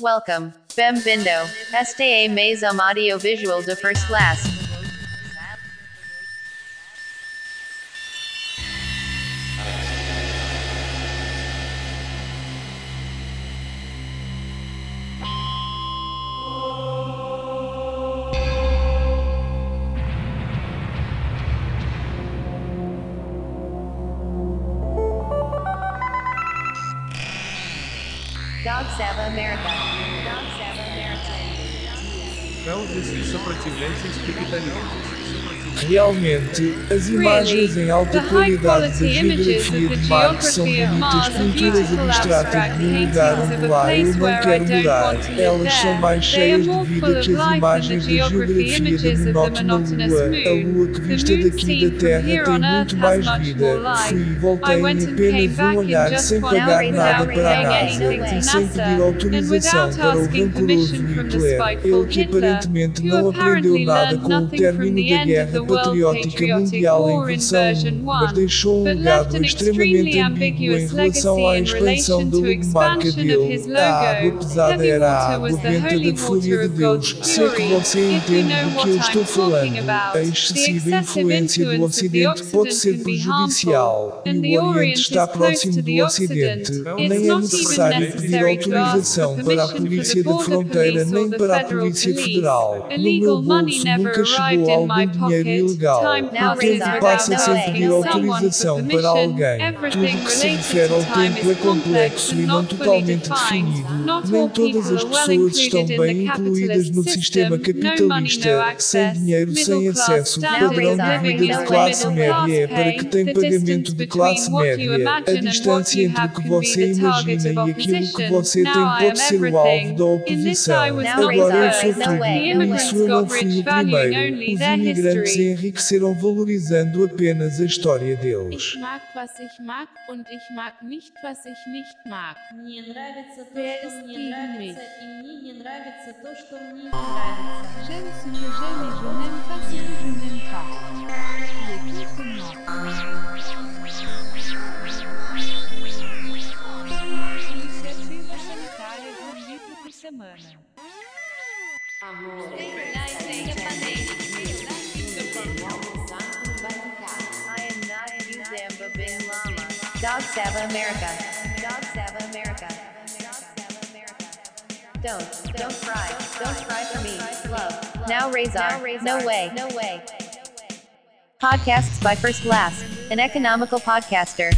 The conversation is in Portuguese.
Welcome. Bem-vindo. Este é mais audiovisual de first class. Dog Sava America. Dog Sava America. Não сопротивляйся испытаниям. Realmente, as imagens em alta qualidade da geografia de Marte são bonitas pinturas abstratas de um onde of a lá eu não quero live Elas são mais cheias de vida que as imagens da geografia da monótona Lua. A. Lua que vista daqui da Terra tem muito mais vida. Fui e voltei em apenas um olhar sem pagar nada para a NASA e sem pedir autorização para o rancoroso Hitler. Ele que aparentemente não aprendeu nada com o término da Guerra Patriótica Mundial em versão version 1, mas 1, deixou um legado extremamente ambíguo em relação à expansão da logomarca dele. A água pesada era a água benta da fúria de Deus. Sei que você entende do que eu estou falando. A excessiva influência do Ocidente pode ser prejudicial e o Oriente Orient está próximo do Ocidente. Nem é necessário pedir autorização para a Polícia da Fronteira nem para a Polícia. Federal. No meu bolso nunca chegou algum dinheiro. Ilegal. O tempo passa sem pedir Someone autorização para alguém. Tudo que se refere ao tempo é complexo e não totalmente definido. Nem todas as pessoas estão bem incluídas no sistema capitalista. Sem dinheiro, sem acesso, o padrão de vida de classe média é para que tem pagamento de classe média. A distância entre o que você imagina e aquilo que você tem pode ser o alvo da oposição. Agora eu sou tudo. E isso eu não fui o primeiro. Os imigrantes enriqueceram valorizando apenas a história deles. Ich mag, was ich mag und ich mag nicht, was ich nicht mag. Мне нравится то, Wer что ist мне gegen нравится, mich? и мне не нравится то, что мне не нравится. J'aime ce que j'aime et je n'aime pas ce que je n'aime pas. Il est contre moi. Iniciativa sanitária de um litro por semana. I Dog Sava America. Dog Sava America. Dog Sava America. Don't, don't cry. Don't cry for me. Love. Now Razor. No way. No way. Podcasts by First Class, an economical podcaster.